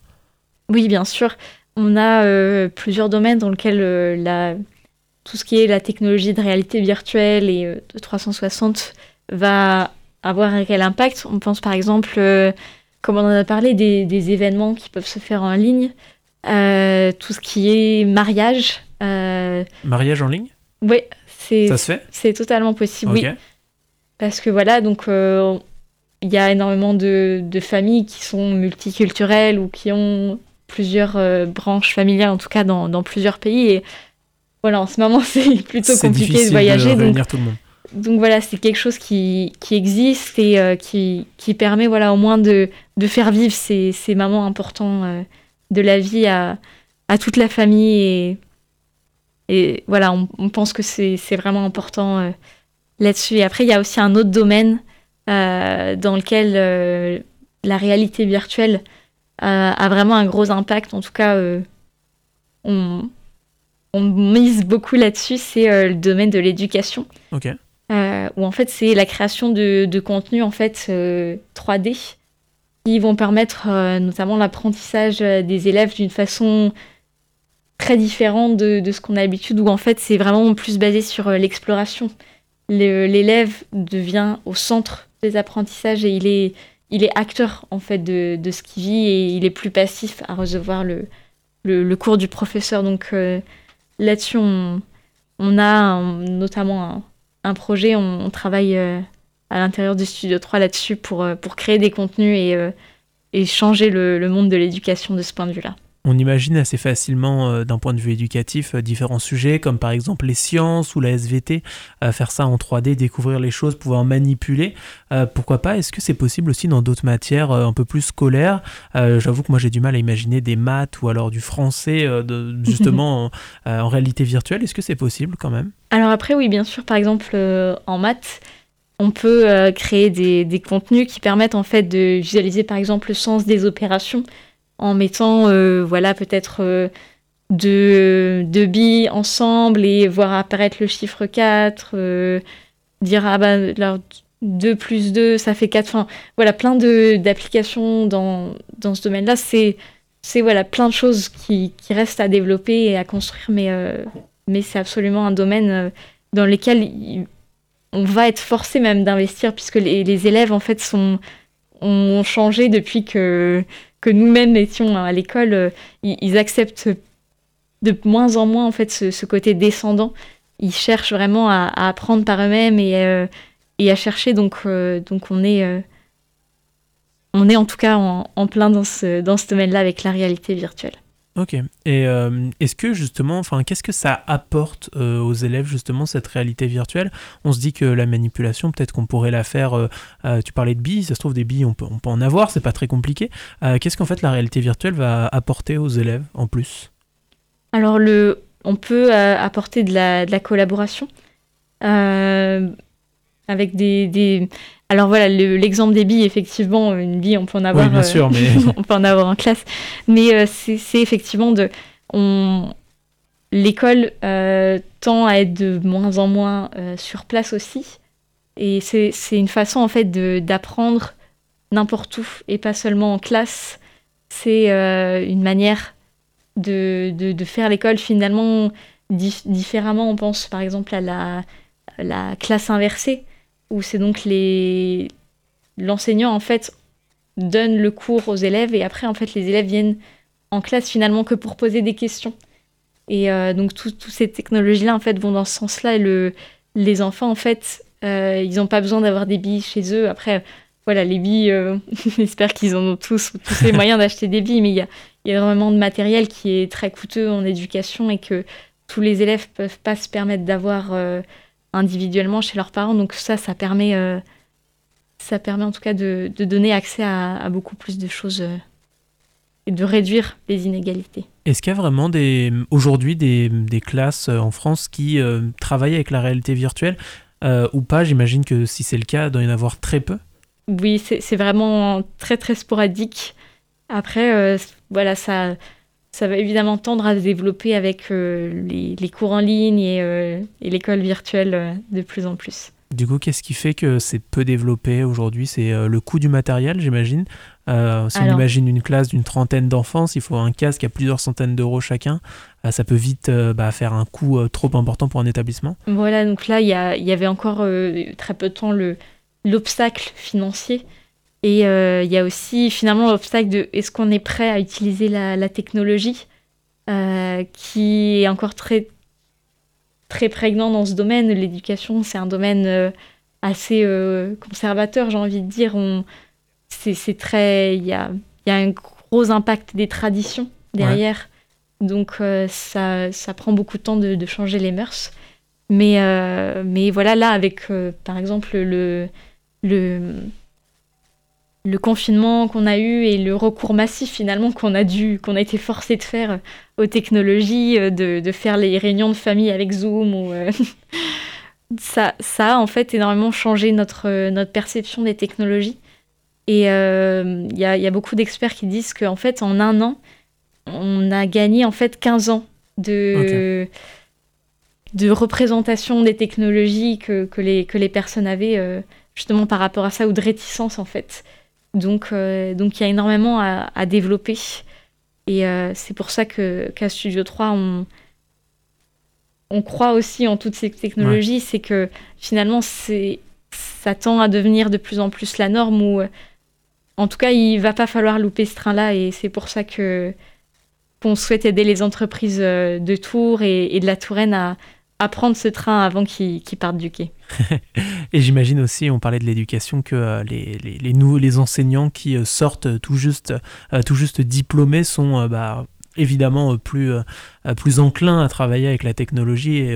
Oui, bien sûr. On a euh, plusieurs domaines dans lesquels euh, la, tout ce qui est la technologie de réalité virtuelle et euh, de 360 va avoir un réel impact. On pense par exemple, comme on en a parlé, des, événements qui peuvent se faire en ligne, tout ce qui est mariage. mariage en ligne? Oui, c'est ça se fait? C'est totalement possible, oui. Parce que voilà, donc il y a énormément de, familles qui sont multiculturelles ou qui ont plusieurs euh, branches familiales, en tout cas dans, dans, plusieurs pays. Et voilà, en ce moment, c'est plutôt compliqué de voyager. donc, tout le monde. donc voilà, c'est quelque chose qui, qui existe et euh, qui, qui, permet voilà, au moins de, de faire vivre ces, ces moments importants euh, de la vie à, à, toute la famille. Et, et voilà, on, on pense que c'est vraiment important là-dessus. Et après, il y a aussi un autre domaine dans lequel la réalité virtuelle a vraiment un gros impact. En tout cas, euh, on, mise beaucoup là-dessus, c'est euh, le domaine de l'éducation. Euh, où en fait, c'est la création de, de contenus en fait 3D qui vont permettre notamment l'apprentissage des élèves d'une façon très différente de, de ce qu'on a l'habitude, où en fait c'est vraiment plus basé sur l'exploration. L'élève devient au centre des apprentissages et il est il est acteur en fait de, ce qu'il vit et il est plus passif à recevoir le, cours du professeur. Donc euh, là-dessus, on, a notamment un, projet, on, travaille euh, à l'intérieur du Studio 3 là-dessus pour, euh, pour créer des contenus et, changer le, le monde de l'éducation de ce point de vue-là. On imagine assez facilement, euh, d'un point de vue éducatif, euh, différents sujets, comme par exemple les sciences ou la SVT, euh, faire ça en 3D, découvrir les choses, pouvoir manipuler. pourquoi pas? Est-ce que c'est possible aussi dans d'autres matières un peu plus scolaires? J'avoue que moi j'ai du mal à imaginer des maths ou alors du français, de, justement en, réalité virtuelle. Est-ce que c'est possible quand même? Alors après, oui, bien sûr. Par exemple, en maths, on peut créer des, des, contenus qui permettent en fait de visualiser par exemple le sens des opérations en mettant euh, voilà peut-être euh, deux, deux, billes ensemble et voir apparaître le chiffre 4, euh, dire ah bah 2 plus 2 ça fait 4. Enfin voilà, plein d'applications dans, dans ce domaine-là. C'est c'est voilà, plein de choses qui, qui, restent à développer et à construire, mais, mais c'est absolument un domaine dans lequel on va être forcé même d'investir puisque les, les, élèves en fait sont, ont changé depuis que que nous-mêmes étions à l'école, euh, ils, acceptent de moins en moins en fait ce, côté descendant. Ils cherchent vraiment à, apprendre par eux-mêmes et, euh, à chercher. Donc, euh, donc on est on est en tout cas en, en plein dans ce, dans ce domaine-là avec la réalité virtuelle. Ok. Et euh, est-ce que justement, enfin, qu'est-ce que ça apporte euh, aux élèves justement cette réalité virtuelle? On se dit que la manipulation, peut-être qu'on pourrait la faire. Euh, tu parlais de billes, ça se trouve des billes, on peut, en avoir, c'est pas très compliqué. qu'est-ce qu'en fait la réalité virtuelle va apporter aux élèves en plus? Alors on peut apporter de la, collaboration avec des, alors voilà, l'exemple des billes, effectivement, une bille, on peut en avoir, bien sûr, mais... on peut en avoir en classe, mais euh, c'est effectivement de, on, l'école euh, tend à être de moins en moins euh, sur place aussi, et c'est une façon en fait d'apprendre n'importe où et pas seulement en classe. C'est une manière de, de, de faire l'école finalement différemment. On pense par exemple à la, la classe inversée où c'est donc l'enseignant en fait donne le cours aux élèves et après en fait les élèves viennent en classe finalement que pour poser des questions. Et euh, donc toutes ces technologies-là en fait vont dans ce sens-là le, les enfants en fait euh, ils n'ont pas besoin d'avoir des billes chez eux. Après voilà les billes, euh, j'espère qu'ils en ont tous, tous les moyens d'acheter des billes, mais il y a, y a de matériel qui est très coûteux en éducation et que tous les élèves peuvent pas se permettre d'avoir individuellement chez leurs parents. Donc ça, ça permet, euh, ça permet en tout cas de, donner accès à, beaucoup plus de choses euh, et de réduire les inégalités. Est-ce qu'il y a vraiment des, aujourd'hui des, des classes euh, en France qui euh, travaillent avec la réalité virtuelle ou pas? J'imagine que si c'est le cas, il doit y en avoir très peu. Oui, c'est vraiment très très sporadique. Après, voilà, ça, ça va évidemment tendre à se développer avec les, les, cours en ligne et, et l'école virtuelle de plus en plus. Du coup, qu'est-ce qui fait que c'est peu développé aujourd'hui? C'est le coût du matériel, j'imagine. Euh, si on imagine une classe d'une trentaine d'enfants, s'il faut un casque à plusieurs centaines d'euros chacun, euh, ça peut vite euh, bah, faire un coût trop important pour un établissement. Voilà, donc là, il y, y, avait encore très peu de temps l'obstacle financier. Et il y a aussi finalement l'obstacle de est-ce qu'on est prêt à utiliser la, la technologie qui est encore très, très prégnant dans ce domaine. L'éducation, c'est un domaine assez conservateur, j'ai envie de dire. On, c'est très. Il y a, y a, un gros impact des traditions derrière. Donc, euh, ça, ça, prend beaucoup de temps de, de changer les mœurs. Mais, euh, mais voilà, là, avec euh, par exemple le, le, le confinement qu'on a eu et le recours massif finalement qu'on a dû, qu'on a été forcé de faire aux technologies, de, de, faire les réunions de famille avec Zoom ou. ça, ça a en fait énormément changé notre, notre perception des technologies. Et il euh, y, a, y, a, beaucoup d'experts qui disent qu'en fait, en un an, on a gagné en fait 15 ans de, de représentation des technologies que, que, les, que les personnes avaient euh, justement par rapport à ça ou de réticence en fait. Donc euh, donc il y a énormément à, à développer. Et c'est pour ça qu'à Studio 3, on, on croit aussi en toutes ces technologies. C'est que finalement, ça tend à devenir de plus en plus la norme où en tout cas, il va pas falloir louper ce train-là et c'est pour ça que qu'on souhaite aider les entreprises euh, de Tours et, de la Touraine à, prendre ce train avant qu'il parte du quai. et j'imagine aussi, on parlait de l'éducation, que euh, les, les, nouveaux, les enseignants qui euh, sortent tout juste, tout juste diplômés sont bah, évidemment plus, plus enclins à travailler avec la technologie et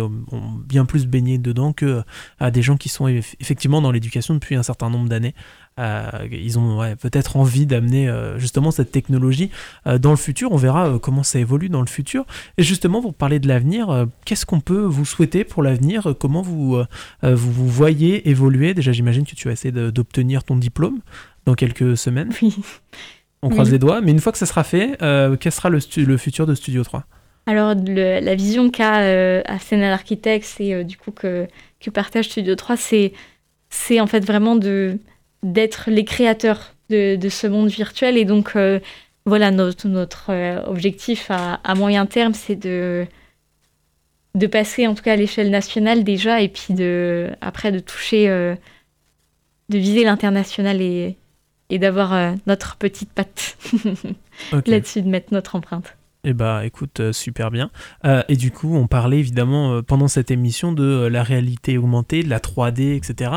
bien plus baigné dedans que à des gens qui sont effectivement dans l'éducation depuis un certain nombre d'années. Euh, ils ont peut-être envie d'amener euh, justement cette technologie euh, dans le futur. On verra comment ça évolue dans le futur. Et justement, pour parler de l'avenir, qu'est-ce qu'on peut vous souhaiter pour l'avenir? Comment vous, vous, vous voyez évoluer? Déjà, j'imagine que tu vas essayer d'obtenir ton diplôme dans quelques semaines. Oui. On croise les doigts. Mais une fois que ça sera fait, quel sera le, le, futur de Studio 3 alors, la vision qu'a euh, Arsenal Architects et du coup que, que partage Studio 3, c'est en fait vraiment de d'être les créateurs de, ce monde virtuel. Et donc, euh, voilà, notre, notre euh, objectif à, moyen terme, c'est de, de passer en tout cas à l'échelle nationale déjà, et puis de, après de toucher, euh, de viser l'international et, et d'avoir notre petite patte là-dessus, de mettre notre empreinte. Eh bah écoute, euh, super bien. Euh, et du coup, on parlait évidemment euh, pendant cette émission de la réalité augmentée, de la 3D, etc.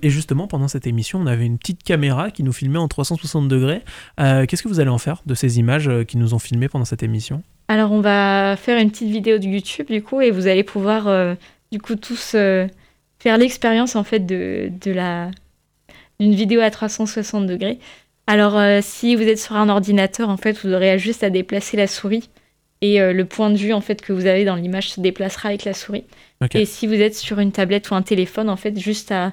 et justement, pendant cette émission, on avait une petite caméra qui nous filmait en 360 degrés. Qu'est-ce que vous allez en faire de ces images qui nous ont filmées pendant cette émission? Alors, on va faire une petite vidéo de YouTube, du coup, et vous allez pouvoir, du coup, tous faire l'expérience, en fait, de, de la d'une vidéo à 360 degrés. Alors, euh, si vous êtes sur un ordinateur, en fait, vous aurez juste à déplacer la souris et euh, le point de vue en fait que vous avez dans l'image se déplacera avec la souris. Et si vous êtes sur une tablette ou un téléphone, en fait, juste à,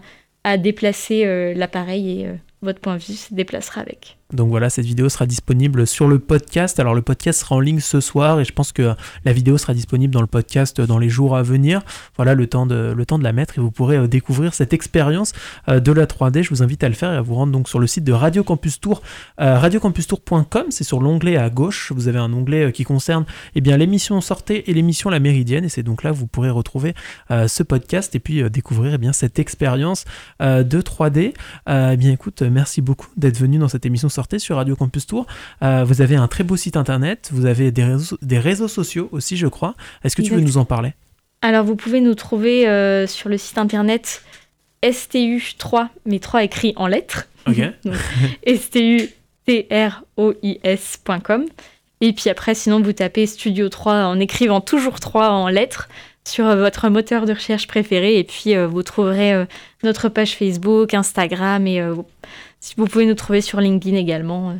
déplacer euh, l'appareil et votre point de vue se déplacera avec. Donc voilà, cette vidéo sera disponible sur le podcast. Alors le podcast sera en ligne ce soir et je pense que la vidéo sera disponible dans le podcast dans les jours à venir. Voilà le temps de, la mettre et vous pourrez euh, découvrir cette expérience euh, de la 3D. Je vous invite à le faire et à vous rendre donc sur le site de Radio Campus Tour, euh, radiocampustour.com. C'est sur l'onglet à gauche. Vous avez un onglet qui concerne eh l'émission Sortée et l'émission La Méridienne et c'est donc là que vous pourrez retrouver ce podcast et puis découvrir eh bien cette expérience de 3D. eh bien écoute, merci beaucoup d'être venu dans cette émission Sur Radio Campus Tour. Euh, vous avez un très beau site internet, vous avez des réseaux, des réseaux sociaux aussi, je crois. Est-ce que tu veux nous en parler? Alors, vous pouvez nous trouver euh, sur le site internet STU3, mais 3 écrit en lettres. Ok. STUTROIS.com. Et puis après, sinon, vous tapez Studio 3 en écrivant toujours 3 en lettres sur votre moteur de recherche préféré. Et puis, euh, vous trouverez notre page Facebook, Instagram et si vous pouvez nous trouver sur LinkedIn également. Euh,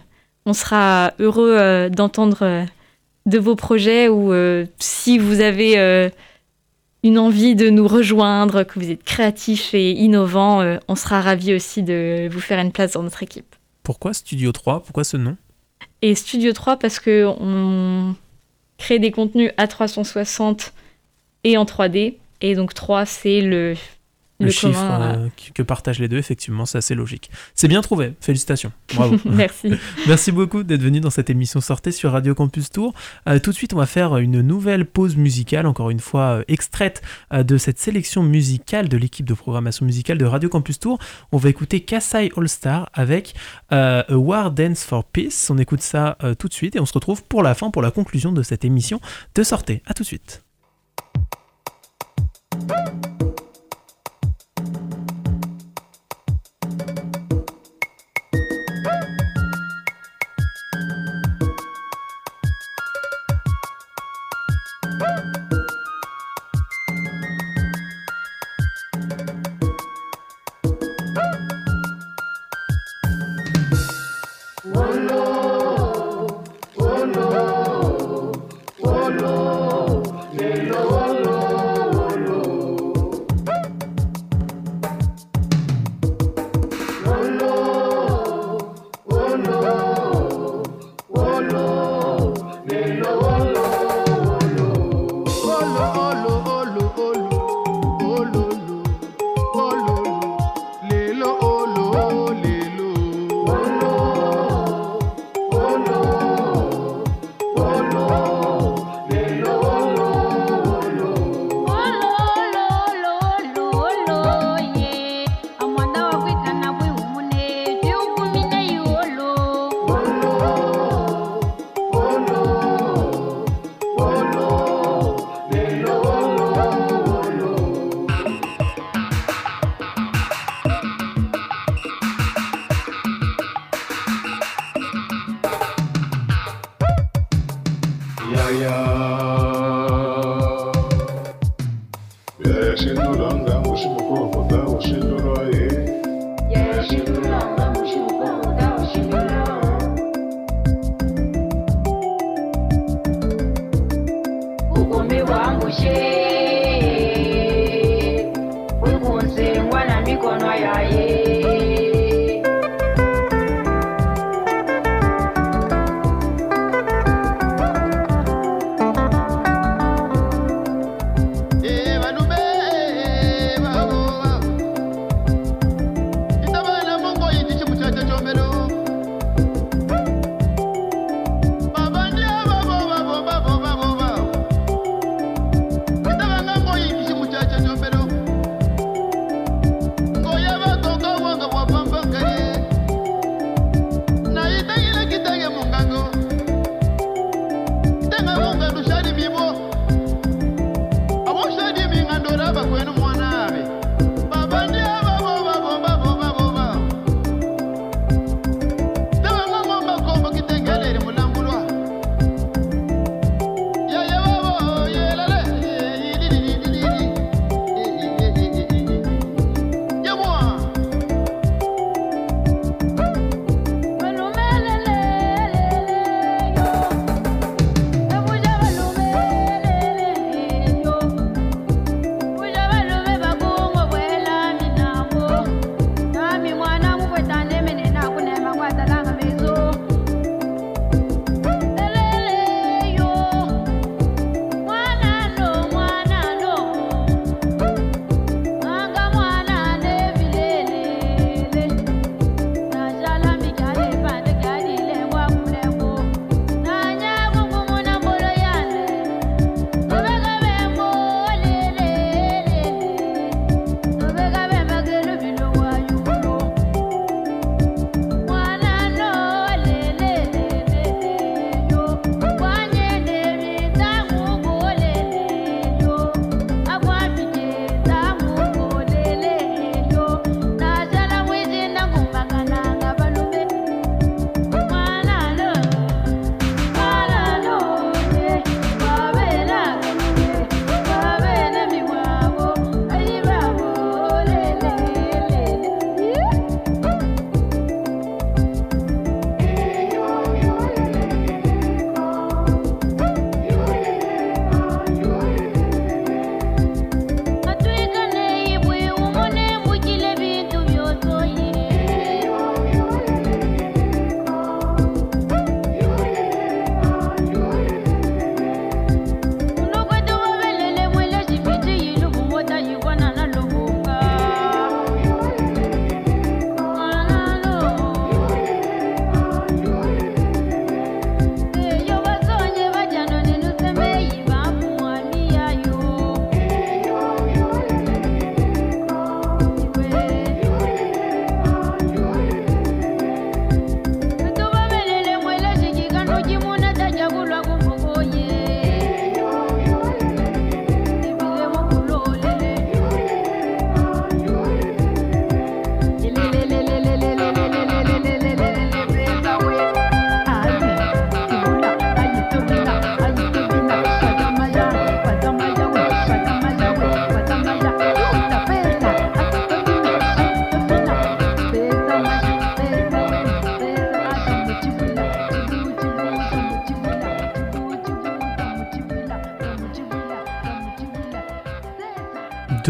on sera heureux d'entendre de vos projets ou si vous avez une envie de nous rejoindre, que vous êtes créatif et innovant, on sera ravis aussi de vous faire une place dans notre équipe. Pourquoi Studio 3 Pourquoi ce nom? Et Studio 3 parce que on crée des contenus à 360 et en 3D. Et donc 3, c'est le le, chiffre euh, que partagent les deux, effectivement, c'est assez logique. C'est bien trouvé, félicitations. Bravo. Merci. Merci beaucoup d'être venu dans cette émission Sortez sur Radio Campus Tour. Euh, tout de suite, on va faire une nouvelle pause musicale, encore une fois euh, extraite de cette sélection musicale de l'équipe de programmation musicale de Radio Campus Tour. On va écouter Kassai All Star avec A War Dance for Peace. On écoute ça tout de suite et on se retrouve pour la fin, pour la conclusion de cette émission de Sortez. À tout de suite.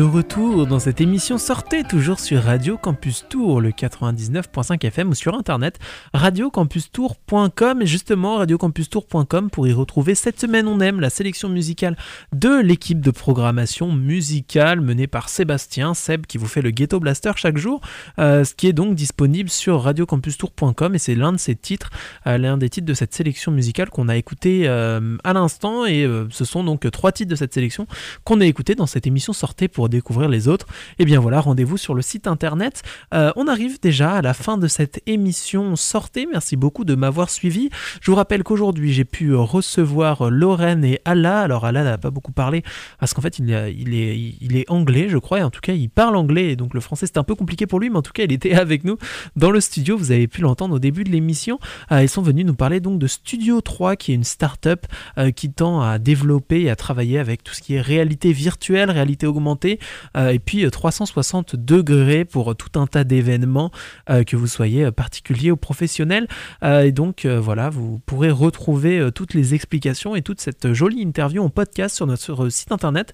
De retour dans cette émission. Sortez toujours sur Radio Campus Tour, le 99.5 FM ou sur internet radiocampustour.com et justement radiocampustour.com pour y retrouver cette semaine on aime la sélection musicale de l'équipe de programmation musicale menée par Sébastien Seb qui vous fait le Ghetto Blaster chaque jour, euh, ce qui est donc disponible sur radiocampustour.com et c'est l'un de ces titres, euh, l'un des titres de cette sélection musicale qu'on a écouté euh, à l'instant. Et ce sont donc trois titres de cette sélection qu'on a écouté dans cette émission Sortez pour découvrir les autres. Et eh bien voilà, rendez-vous sur le site internet. Euh, on arrive déjà à la fin de cette émission Sortez. Merci beaucoup de m'avoir suivi. Je vous rappelle qu'aujourd'hui j'ai pu recevoir Lorraine et Allah. Alors Allah n'a pas beaucoup parlé parce qu'en fait il, est, anglais, je crois, et en tout cas il parle anglais. Et donc le français c'était un peu compliqué pour lui, mais en tout cas il était avec nous dans le studio. Vous avez pu l'entendre au début de l'émission. Euh, ils sont venus nous parler donc de Studio 3, qui est une start-up euh, qui tend à développer et à travailler avec tout ce qui est réalité virtuelle, réalité augmentée, euh, et puis 360 degrés pour tout un tas d'événements, euh, que vous soyez particulier ou professionnel. Euh, et donc voilà, vous pourrez retrouver toutes les explications et toute cette jolie interview en podcast sur notre site internet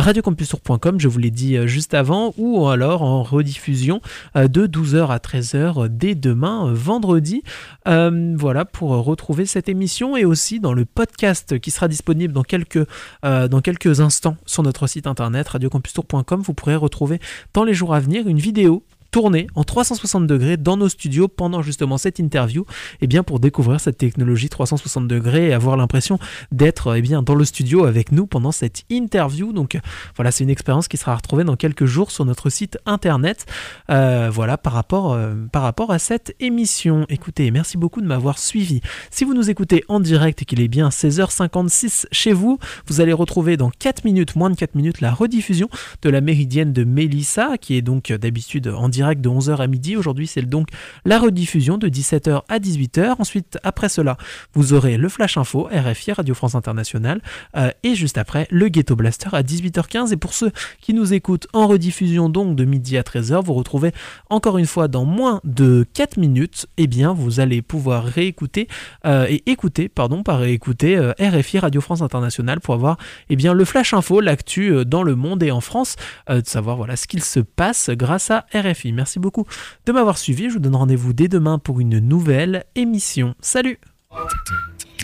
radiocampusur.com, je vous l'ai dit juste avant, ou alors en rediffusion de 12h à 13h dès demain, vendredi. voilà, pour retrouver cette émission et aussi dans le podcast qui sera disponible dans quelques, dans quelques instants sur notre site internet radiocampusur.com, vous pourrez retrouver dans les jours à venir une vidéo tourner en 360 degrés dans nos studios pendant justement cette interview, et eh bien pour découvrir cette technologie 360 degrés et avoir l'impression d'être eh bien dans le studio avec nous pendant cette interview. Donc voilà, c'est une expérience qui sera retrouvée dans quelques jours sur notre site internet. Euh, voilà par rapport euh, par rapport à cette émission. Écoutez, merci beaucoup de m'avoir suivi. Si vous nous écoutez en direct et qu'il est bien 16h56 chez vous, vous allez retrouver dans 4 minutes, moins de 4 minutes, la rediffusion de la méridienne de Mélissa, qui est donc d'habitude en direct direct de 11h à midi. Aujourd'hui, c'est donc la rediffusion de 17h à 18h. Ensuite, après cela, vous aurez le Flash Info, RFI, Radio France Internationale. Euh, et juste après, le Ghetto Blaster à 18h15. Et pour ceux qui nous écoutent en rediffusion, donc de midi à 13h, vous retrouvez encore une fois dans moins de 4 minutes, eh bien, vous allez pouvoir réécouter euh, et écouter, pardon, par réécouter euh, RFI, Radio France Internationale pour avoir eh bien, le Flash Info, l'actu dans le monde et en France, de savoir voilà, ce qu'il se passe grâce à RFI. Merci beaucoup de m'avoir suivi. Je vous donne rendez-vous dès demain pour une nouvelle émission. Salut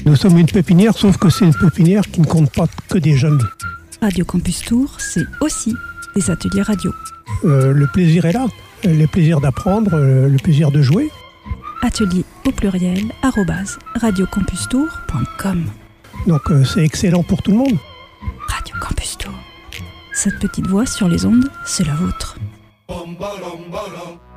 Nous sommes une pépinière, sauf que c'est une pépinière qui ne compte pas que des jeunes. Radio Campus Tour, c'est aussi des ateliers radio. Euh, le plaisir est là, le plaisir d'apprendre, euh, le plaisir de jouer. Atelier au pluriel, arrobase, radiocampustour.com. Donc euh, c'est excellent pour tout le monde. Radio Campus Tour. Cette petite voix sur les ondes, c'est la vôtre. bum ba dum ba dum